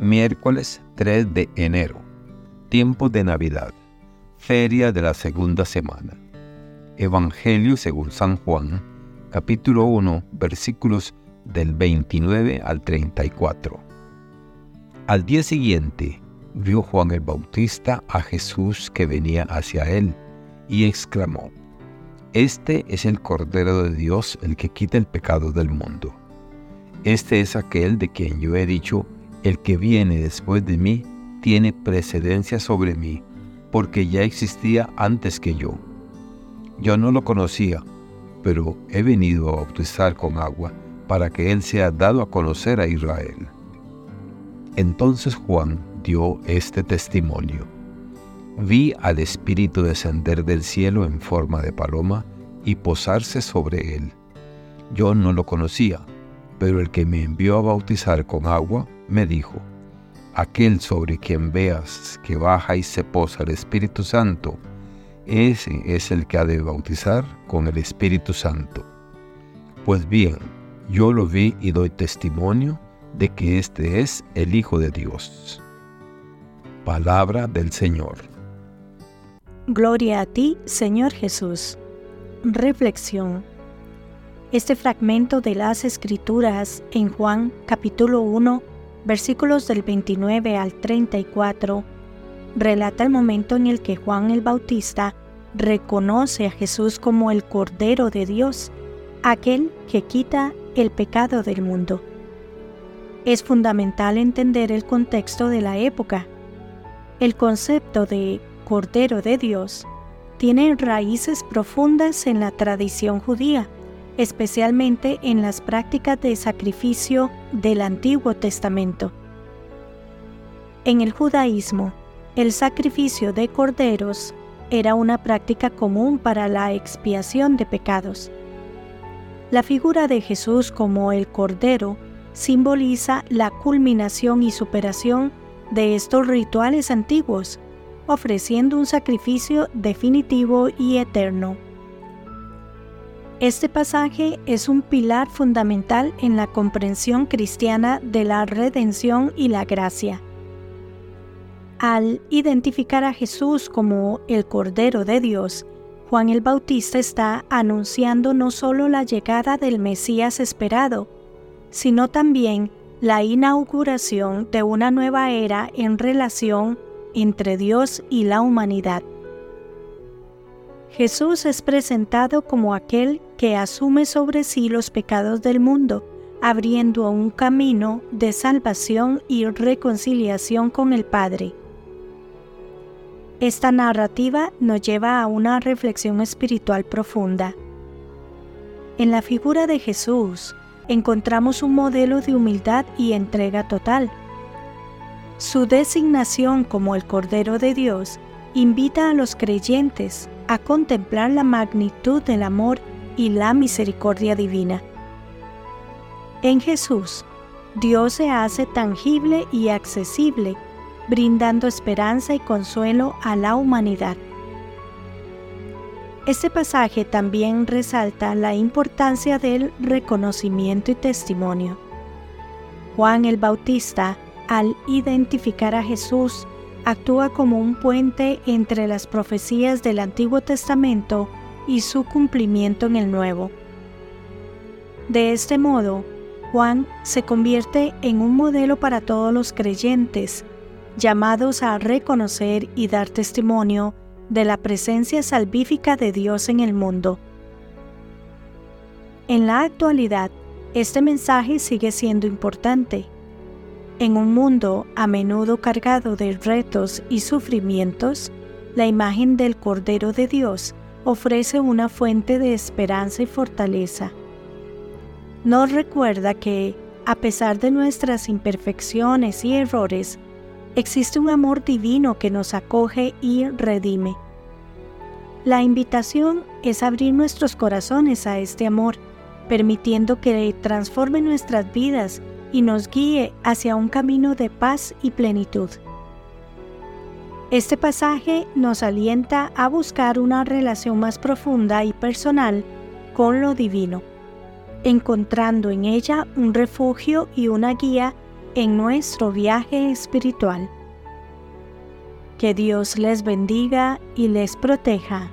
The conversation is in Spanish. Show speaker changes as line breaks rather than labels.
Miércoles 3 de enero. Tiempo de Navidad. Feria de la segunda semana. Evangelio según San Juan, capítulo 1, versículos del 29 al 34. Al día siguiente, vio Juan el Bautista a Jesús que venía hacia él y exclamó, Este es el Cordero de Dios el que quita el pecado del mundo. Este es aquel de quien yo he dicho, el que viene después de mí tiene precedencia sobre mí, porque ya existía antes que yo. Yo no lo conocía, pero he venido a bautizar con agua para que Él sea dado a conocer a Israel. Entonces Juan dio este testimonio. Vi al Espíritu descender del cielo en forma de paloma y posarse sobre él. Yo no lo conocía, pero el que me envió a bautizar con agua me dijo, aquel sobre quien veas que baja y se posa el Espíritu Santo, ese es el que ha de bautizar con el Espíritu Santo. Pues bien, yo lo vi y doy testimonio de que este es el Hijo de Dios. Palabra del Señor.
Gloria a ti, Señor Jesús. Reflexión. Este fragmento de las Escrituras en Juan capítulo 1 versículos del 29 al 34, relata el momento en el que Juan el Bautista reconoce a Jesús como el Cordero de Dios, aquel que quita el pecado del mundo. Es fundamental entender el contexto de la época. El concepto de Cordero de Dios tiene raíces profundas en la tradición judía especialmente en las prácticas de sacrificio del Antiguo Testamento. En el judaísmo, el sacrificio de corderos era una práctica común para la expiación de pecados. La figura de Jesús como el Cordero simboliza la culminación y superación de estos rituales antiguos, ofreciendo un sacrificio definitivo y eterno. Este pasaje es un pilar fundamental en la comprensión cristiana de la redención y la gracia. Al identificar a Jesús como el Cordero de Dios, Juan el Bautista está anunciando no solo la llegada del Mesías esperado, sino también la inauguración de una nueva era en relación entre Dios y la humanidad. Jesús es presentado como aquel que asume sobre sí los pecados del mundo, abriendo un camino de salvación y reconciliación con el Padre. Esta narrativa nos lleva a una reflexión espiritual profunda. En la figura de Jesús encontramos un modelo de humildad y entrega total. Su designación como el Cordero de Dios invita a los creyentes a contemplar la magnitud del amor y la misericordia divina. En Jesús, Dios se hace tangible y accesible, brindando esperanza y consuelo a la humanidad. Este pasaje también resalta la importancia del reconocimiento y testimonio. Juan el Bautista, al identificar a Jesús actúa como un puente entre las profecías del Antiguo Testamento y su cumplimiento en el Nuevo. De este modo, Juan se convierte en un modelo para todos los creyentes, llamados a reconocer y dar testimonio de la presencia salvífica de Dios en el mundo. En la actualidad, este mensaje sigue siendo importante en un mundo a menudo cargado de retos y sufrimientos, la imagen del Cordero de Dios ofrece una fuente de esperanza y fortaleza. Nos recuerda que, a pesar de nuestras imperfecciones y errores, existe un amor divino que nos acoge y redime. La invitación es abrir nuestros corazones a este amor, permitiendo que transforme nuestras vidas y nos guíe hacia un camino de paz y plenitud. Este pasaje nos alienta a buscar una relación más profunda y personal con lo divino, encontrando en ella un refugio y una guía en nuestro viaje espiritual. Que Dios les bendiga y les proteja.